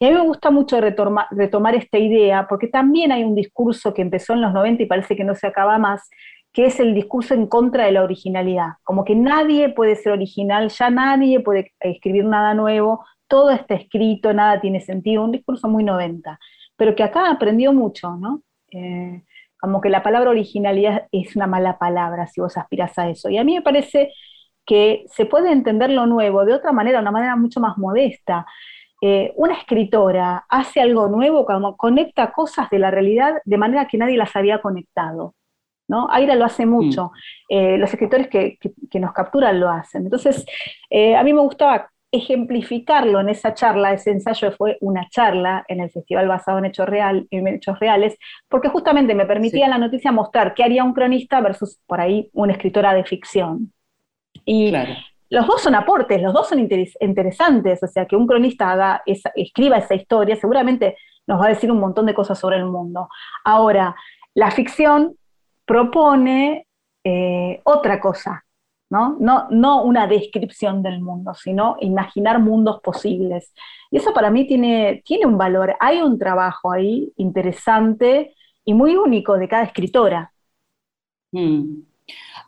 Y a mí me gusta mucho retomar esta idea, porque también hay un discurso que empezó en los 90 y parece que no se acaba más, que es el discurso en contra de la originalidad. Como que nadie puede ser original, ya nadie puede escribir nada nuevo, todo está escrito, nada tiene sentido, un discurso muy 90, pero que acá aprendió mucho, ¿no? Eh, como que la palabra originalidad es una mala palabra si vos aspiras a eso. Y a mí me parece que se puede entender lo nuevo de otra manera, una manera mucho más modesta. Eh, una escritora hace algo nuevo, como conecta cosas de la realidad de manera que nadie las había conectado. ¿No? Aira lo hace mucho, eh, los escritores que, que- que nos capturan lo hacen. Entonces, eh, a mí me gustaba ejemplificarlo en esa charla, ese ensayo fue una charla en el festival basado en hechos, real, en hechos reales, porque justamente me permitía Sí. la noticia mostrar qué haría un cronista versus por ahí una escritora de ficción. Y Claro. los dos son aportes, los dos son interes- interesantes, o sea, que un cronista haga esa- escriba esa historia, seguramente nos va a decir un montón de cosas sobre el mundo. Ahora, la ficción propone eh, otra cosa, ¿no? ¿no? No una descripción del mundo, sino imaginar mundos posibles. Y eso para mí tiene, tiene un valor, hay un trabajo ahí interesante y muy único de cada escritora. Mm.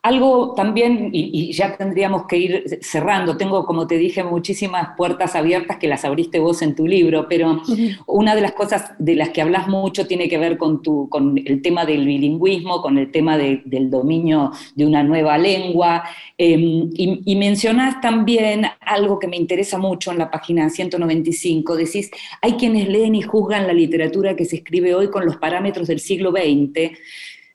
Algo también, y, y ya tendríamos que ir cerrando, tengo, como te dije, muchísimas puertas abiertas que las abriste vos en tu libro, pero una de las cosas de las que hablas mucho tiene que ver con, tu, con el tema del bilingüismo, con el tema de- del dominio de una nueva lengua, eh, y, y mencionás también algo que me interesa mucho en la página 195, decís, hay quienes leen y juzgan la literatura que se escribe hoy con los parámetros del siglo XX,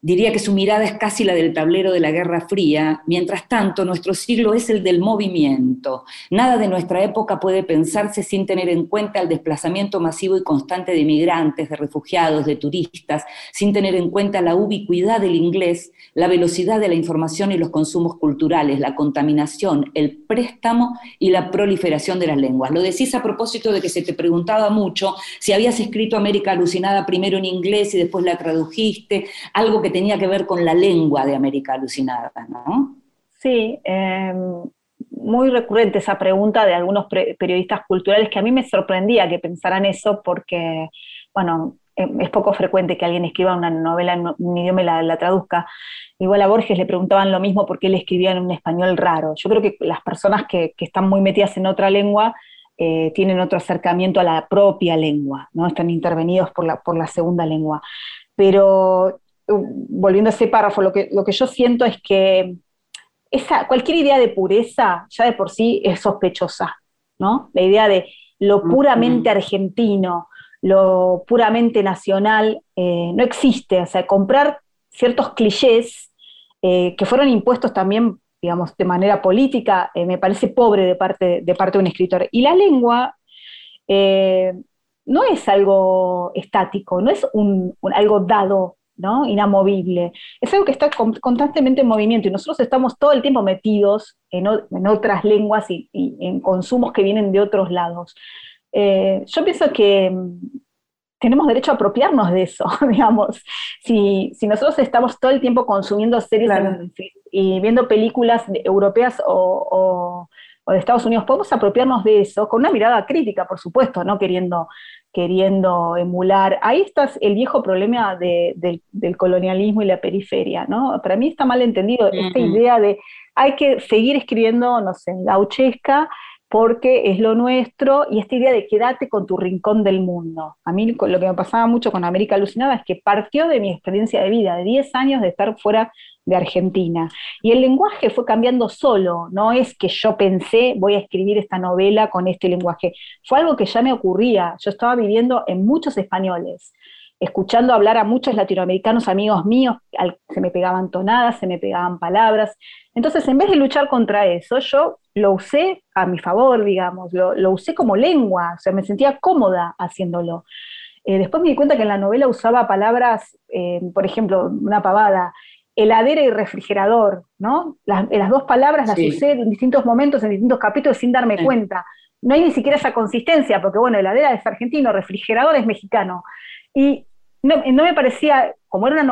Diría que su mirada es casi la del tablero de la Guerra Fría. Mientras tanto, nuestro siglo es el del movimiento. Nada de nuestra época puede pensarse sin tener en cuenta el desplazamiento masivo y constante de migrantes, de refugiados, de turistas, sin tener en cuenta la ubicuidad del inglés, la velocidad de la información y los consumos culturales, la contaminación, el préstamo y la proliferación de las lenguas. Lo decís a propósito de que se te preguntaba mucho si habías escrito América Alucinada primero en inglés y después la tradujiste, algo que tenía que ver con la lengua de América Alucinada, ¿no? Sí, eh, muy recurrente esa pregunta de algunos periodistas culturales que a mí me sorprendía que pensaran eso porque, bueno, eh, es poco frecuente que alguien escriba una novela en un idioma y la, traduzca. Igual a Borges le preguntaban lo mismo porque él escribía en un español raro. Yo creo que las personas que, que están muy metidas en otra lengua eh, tienen otro acercamiento a la propia lengua, ¿no? Están intervenidos por la, por la segunda lengua. Pero volviendo a ese párrafo, lo que, lo que yo siento es que esa, cualquier idea de pureza ya de por sí es sospechosa, ¿no? La idea de lo puramente argentino, lo puramente nacional, eh, no existe. O sea, comprar ciertos clichés eh, que fueron impuestos también, digamos, de manera política, eh, me parece pobre de parte, de parte de un escritor. Y la lengua no es algo estático, no es algo dado ¿no? inamovible. Es algo que está constantemente en movimiento y nosotros estamos todo el tiempo metidos en, otras lenguas y, en consumos que vienen de otros lados. Eh, yo pienso que mm, tenemos derecho a apropiarnos de eso, digamos. Si, nosotros estamos todo el tiempo consumiendo series y viendo películas europeas o, de Estados Unidos, podemos apropiarnos de eso con una mirada crítica, por supuesto, no queriendo queriendo emular. Ahí está el viejo problema del colonialismo y la periferia, ¿no? Para mí está mal entendido esta idea de hay que seguir escribiendo, no sé, gauchesca porque es lo nuestro y esta idea de quédate con tu rincón del mundo. A mí lo que me pasaba mucho con América Alucinada es que partió de mi experiencia de vida, de 10 años de estar fuera de Argentina. Y el lenguaje fue cambiando solo, no es que yo pensé voy a escribir esta novela con este lenguaje, fue algo que ya me ocurría, yo estaba viviendo en muchos españoles, escuchando hablar a muchos latinoamericanos amigos míos, se me pegaban tonadas, se me pegaban palabras. Entonces, en vez de luchar contra eso, yo lo usé a mi favor, digamos, lo, usé como lengua, o sea, me sentía cómoda haciéndolo. Eh, después me di cuenta que en la novela usaba palabras, eh, por ejemplo, una pavada, heladera y refrigerador, ¿no? Las, dos palabras las usé en distintos momentos, en distintos capítulos, sin darme cuenta. No hay ni siquiera esa consistencia, porque bueno, heladera es argentino, refrigerador es mexicano. Y no, me parecía, como era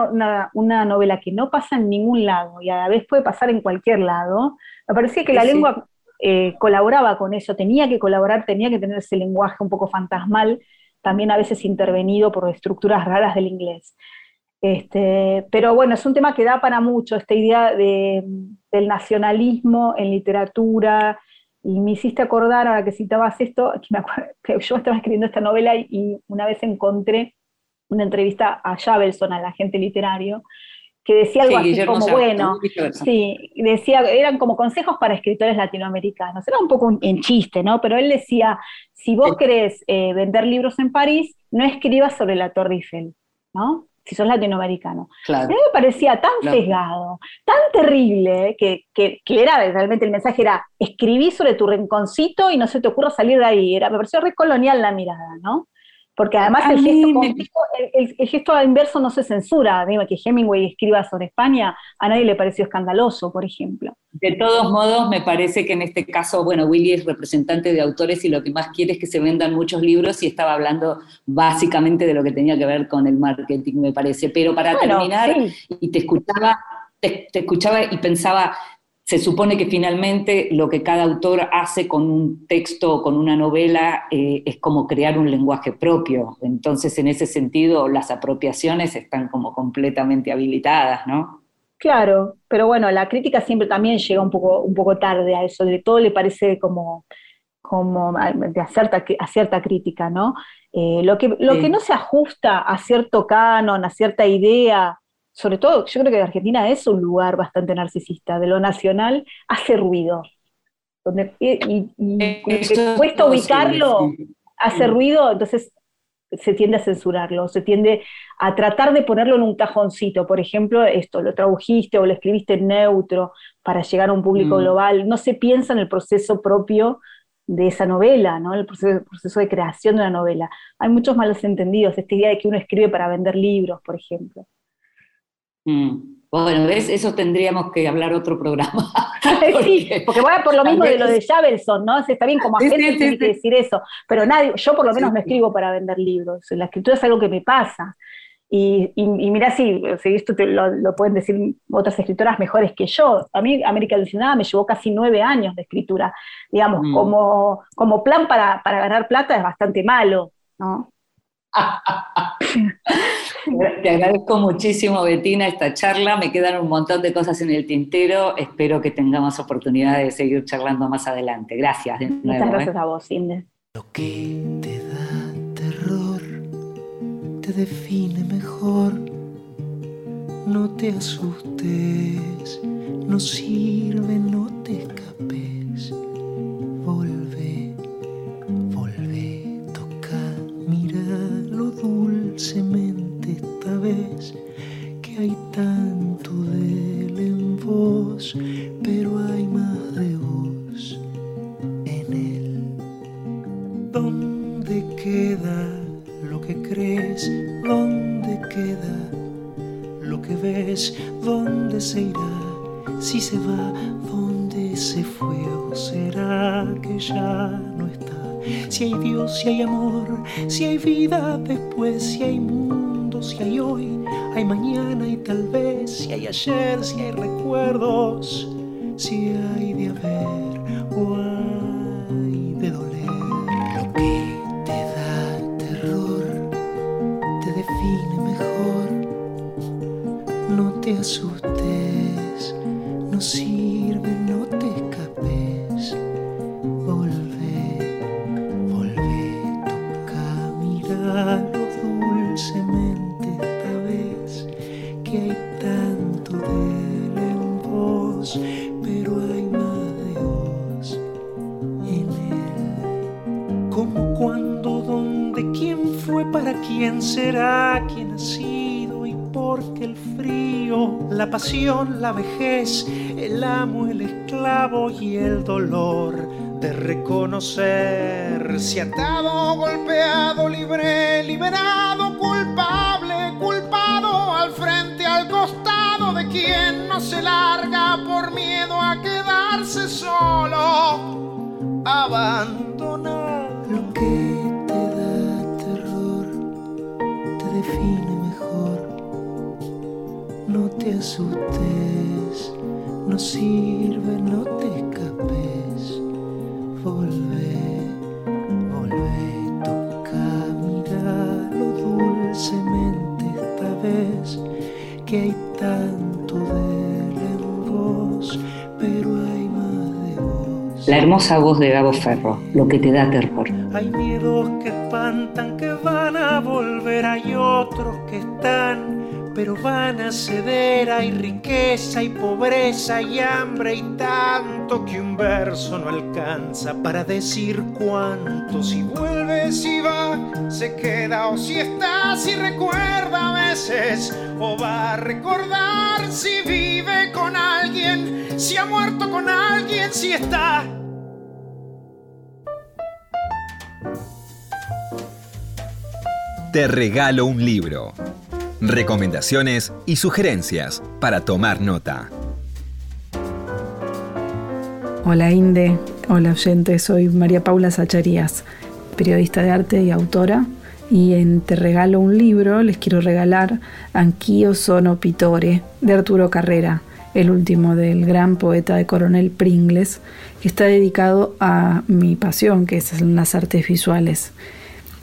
una, novela que no pasa en ningún lado y a la vez puede pasar en cualquier lado, me parecía que la lengua eh, colaboraba con eso, tenía que colaborar, tenía que tener ese lenguaje un poco fantasmal, también a veces intervenido por estructuras raras del inglés. Este, pero bueno, es un tema que da para mucho, esta idea del nacionalismo en literatura, y me hiciste acordar, ahora que citabas esto, que, yo estaba escribiendo esta novela y, una vez encontré una entrevista a Javelson, al agente literario, que decía algo así como, bueno, sí, decía, eran como consejos para escritores latinoamericanos, era un poco en chiste, ¿no? Pero él decía, si vos querés eh, vender libros en París, no escribas sobre la Torre Eiffel, ¿no? Si sos latinoamericano. A mí me parecía tan sesgado, tan terrible, que, que, era realmente el mensaje era, escribí sobre tu rinconcito y no se te ocurra salir de ahí. Era, me pareció re colonial la mirada, ¿no? Porque además el gesto, inverso no se censura. Dime que Hemingway escriba sobre España, a nadie le pareció escandaloso, por ejemplo. De todos modos, me parece que en este caso, bueno, Willy es representante de autores y lo que más quiere es que se vendan muchos libros y estaba hablando básicamente de lo que tenía que ver con el marketing, me parece. Pero para terminar, y te escuchaba, te escuchaba y pensaba, se supone que finalmente lo que cada autor hace con un texto o con una novela eh, es como crear un lenguaje propio. Entonces, en ese sentido, las apropiaciones están como completamente habilitadas, ¿no? Claro, pero bueno, la crítica siempre también llega un poco, un poco tarde a eso, de todo le parece como, como de cierta, a cierta crítica, ¿no? Eh, lo que, lo que no se ajusta a cierto canon, a cierta idea, sobre todo, yo creo que Argentina es un lugar bastante narcisista, de lo nacional hace ruido. y, cuesta ubicarlo, hace ruido, entonces se tiende a censurarlo, se tiende a tratar de ponerlo en un cajoncito. Por ejemplo, esto, lo tradujiste o lo escribiste en neutro para llegar a un público mm. global. No se piensa en el proceso propio de esa novela, ¿no? el proceso, proceso, de creación de una novela. Hay muchos malos entendidos, esta idea de que uno escribe para vender libros, por ejemplo. Mm. Bueno, ¿ves? Eso tendríamos que hablar otro programa. sí, porque voy a por lo mismo de lo de Javelson, ¿no? Está bien, como agente sí, tiene que decir eso, pero nadie, yo por lo menos no escribo para vender libros. La escritura es algo que me pasa. Y, y, mira, si, esto lo, pueden decir otras escritoras mejores que yo. A mí, América Alucinada me llevó casi nueve años de escritura. Digamos, mm. como, como plan para, para ganar plata es bastante malo, ¿no? Te agradezco muchísimo, Betina, esta charla. Me quedan un montón de cosas en el tintero. Espero que tengamos oportunidad de seguir charlando más adelante. Gracias. Muchas gracias ¿eh? a vos, Inde. Lo que te da terror te define mejor. no te asustes, no sirve, no te escapes. Volve, si hay amor, si hay vida después, si hay mundo, si hay hoy, hay mañana y tal vez, si hay ayer, si hay recuerdos, si hay de haber el amo, el esclavo y el dolor de reconocer si atado, golpeado, libre, liberado, culpable, culpado, al frente, al costado de quien no se larga por miedo a quedarse solo, abandonado. Lo que te asustes, no sirve, no te escapes. Volve, volve, toca, míralo dulcemente esta vez, que hay tanto de él en vos, pero hay más de vos. La hermosa voz de Gabo Ferro, lo que te da terror. Hay miedos que espantan, que van a volver, hay otros que están, pero van a ceder. Hay riqueza y pobreza y hambre y tanto que un verso no alcanza para decir cuánto. Si vuelve, si va, se queda o si está, si recuerda a veces o va a recordar si vive con alguien, si ha muerto con alguien, si está. Te regalo un libro. Recomendaciones y sugerencias para tomar nota. Hola Inde, hola oyente, soy María Paula Zacharías, periodista de arte y autora. Y en Te regalo un libro les quiero regalar Anch'io sono pittore de Arturo Carrera, el último del gran poeta de Coronel Pringles, que está dedicado a mi pasión, que son las artes visuales.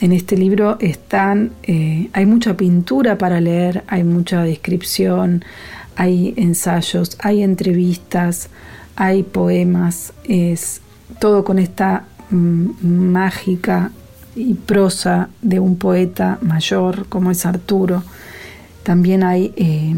En este libro están, eh, hay mucha pintura para leer, hay mucha descripción, hay ensayos, hay entrevistas, hay poemas, es todo con esta mm, mágica y prosa de un poeta mayor como es Arturo. También hay eh,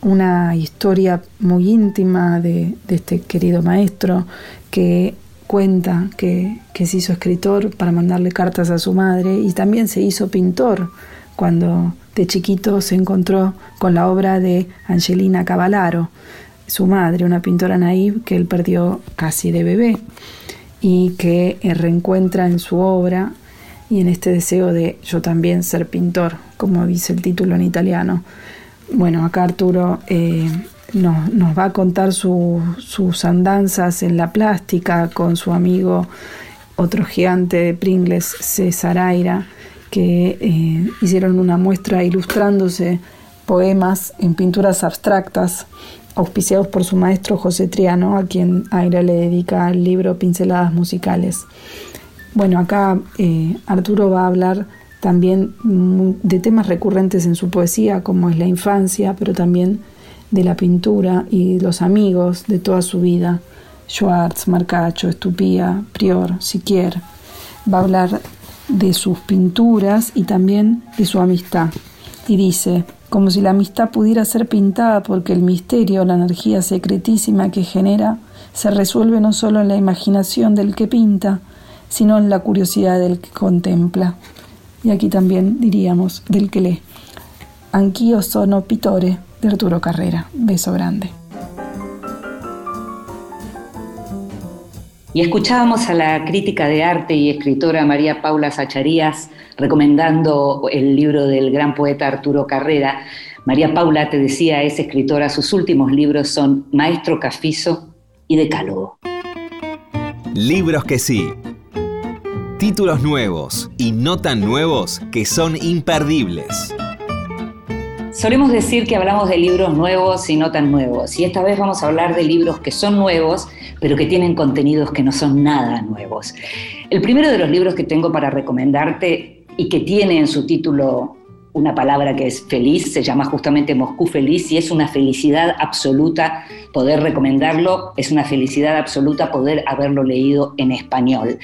una historia muy íntima de, de este querido maestro que cuenta que, se hizo escritor para mandarle cartas a su madre y también se hizo pintor cuando de chiquito se encontró con la obra de Angelina Cavallaro, su madre, una pintora naive que él perdió casi de bebé y que reencuentra en su obra y en este deseo de yo también ser pintor, como dice el título en italiano. Bueno, acá Arturo eh, nos, va a contar su, sus andanzas en la plástica con su amigo, otro gigante de Pringles, César Aira, que eh, hicieron una muestra ilustrándose poemas en pinturas abstractas, auspiciados por su maestro José Triano, a quien Aira le dedica el libro Pinceladas Musicales. Bueno, acá eh, Arturo va a hablar también de temas recurrentes en su poesía, como es la infancia, pero también de la pintura y los amigos de toda su vida, Schwartz, Marcacho, Estupía, Prior, Siquier. Va a hablar de sus pinturas y también de su amistad. Y dice, como si la amistad pudiera ser pintada porque el misterio, la energía secretísima que genera, se resuelve no solo en la imaginación del que pinta, sino en la curiosidad del que contempla. Y aquí también diríamos del que lee. Anch'io sono pittore de Arturo Carrera. Beso grande. Y escuchábamos a la crítica de arte y escritora María Paula Zacharías recomendando el libro del gran poeta Arturo Carrera. María Paula, te decía, es escritora, sus últimos libros son Maestro Cafizo y Decálogo. Libros que sí. Títulos nuevos y no tan nuevos que son imperdibles. Solemos decir que hablamos de libros nuevos y no tan nuevos, y esta vez vamos a hablar de libros que son nuevos, pero que tienen contenidos que no son nada nuevos. El primero de los libros que tengo para recomendarte y que tiene en su título una palabra que es feliz, se llama justamente Moscú Feliz y es una felicidad absoluta poder recomendarlo, es una felicidad absoluta poder haberlo leído en español.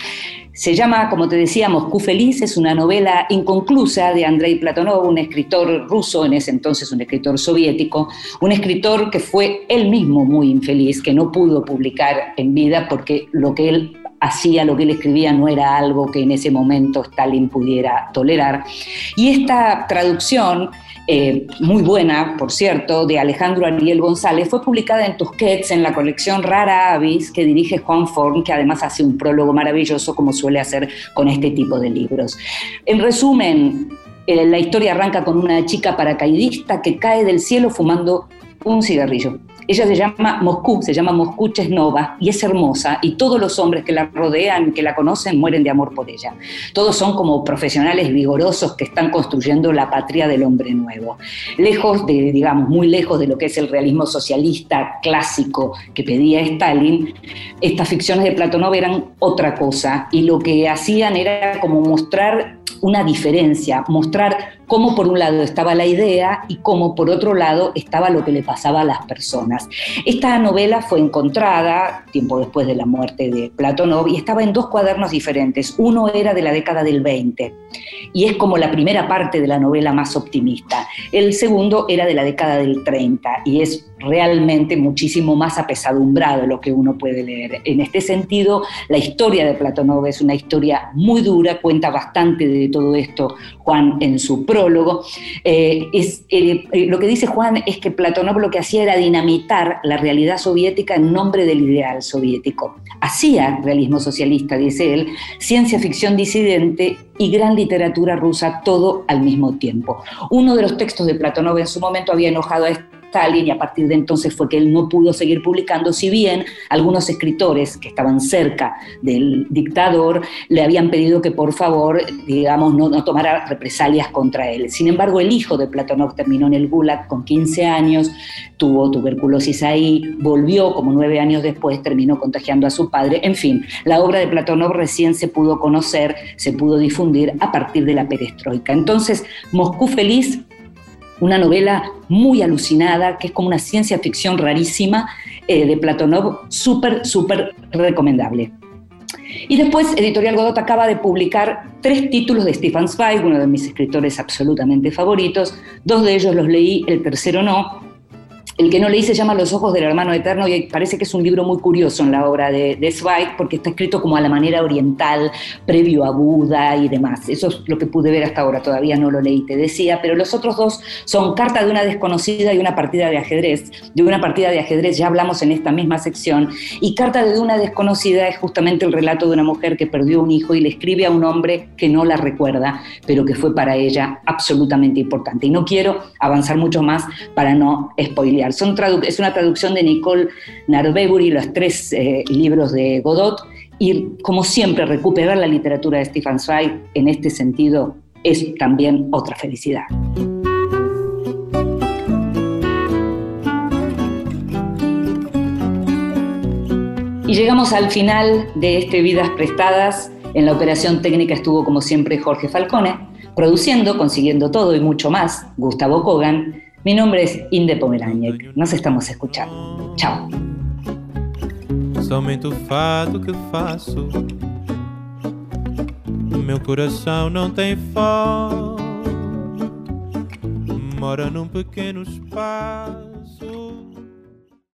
Se llama, como te decía, Moscú Feliz, es una novela inconclusa de Andrei Platonov, un escritor ruso, en ese entonces un escritor soviético, un escritor que fue él mismo muy infeliz, que no pudo publicar en vida porque lo que él hacía, lo que él escribía no era algo que en ese momento Stalin pudiera tolerar. Y esta traducción, eh, muy buena, por cierto, de Alejandro Ariel González, fue publicada en Tusquets, en la colección Rara Avis, que dirige Juan Forn, que además hace un prólogo maravilloso, como suele hacer con este tipo de libros. En resumen, eh, la historia arranca con una chica paracaidista que cae del cielo fumando un cigarrillo. Ella se llama Moscú, se llama Moscú Chesnova y es hermosa y todos los hombres que la rodean, que la conocen, mueren de amor por ella. Todos son como profesionales vigorosos que están construyendo la patria del hombre nuevo. Lejos de, digamos, muy lejos de lo que es el realismo socialista clásico que pedía Stalin, estas ficciones de Platonov eran otra cosa y lo que hacían era como mostrar una diferencia, mostrar cómo por un lado estaba la idea y cómo por otro lado estaba lo que le pasaba a las personas. Esta novela fue encontrada tiempo después de la muerte de Platonov y estaba en dos cuadernos diferentes. Uno era de la década del 20 y es como la primera parte de la novela más optimista. El segundo era de la década del 30 y es realmente muchísimo más apesadumbrado lo que uno puede leer. En este sentido, la historia de Platonov es una historia muy dura, cuenta bastante de todo esto Juan en su prólogo. Eh, es, eh, eh, lo que dice Juan es que Platonov lo que hacía era dinamitar la realidad soviética en nombre del ideal soviético. Hacía realismo socialista, dice él, ciencia ficción disidente y gran literatura rusa todo al mismo tiempo. Uno de los textos de Platonov en su momento había enojado a Stalin y a partir de entonces fue que él no pudo seguir publicando, si bien algunos escritores que estaban cerca del dictador le habían pedido que por favor, digamos, no, no tomara represalias contra él. Sin embargo, el hijo de Platonov terminó en el Gulag con 15 años, tuvo tuberculosis ahí, volvió como nueve años después, terminó contagiando a su padre. En fin, la obra de Platonov recién se pudo conocer, se pudo difundir a partir de la perestroika. Entonces, Moscú Feliz una novela muy alucinada, que es como una ciencia ficción rarísima eh, de Platonov, súper, súper recomendable. Y después Editorial Godot acaba de publicar tres títulos de Stefan Zweig, uno de mis escritores absolutamente favoritos. Dos de ellos los leí, el tercero no. El que no leí se llama Los ojos del hermano eterno y parece que es un libro muy curioso en la obra de, de Zweig porque está escrito como a la manera oriental, previo a Buda y demás. Eso es lo que pude ver hasta ahora, todavía no lo leí, te decía, pero los otros dos son Carta de una desconocida y una partida de ajedrez. De una partida de ajedrez ya hablamos en esta misma sección y Carta de una desconocida es justamente el relato de una mujer que perdió un hijo y le escribe a un hombre que no la recuerda, pero que fue para ella absolutamente importante. Y no quiero avanzar mucho más para no spoilear es una traducción de Nicole Narbebury, los tres eh, libros de Godot, y como siempre recuperar la literatura de Stefan Zweig en este sentido es también otra felicidad. Y llegamos al final de este Vidas Prestadas. En la operación técnica estuvo como siempre Jorge Falcone, produciendo, consiguiendo todo y mucho más, Gustavo Kogan, Mi nome é Inde Pomeraniec. Nós estamos escuchando. Tchau. Somente o fato que faço. Meu coração não tem foto. mora num pequeno espaço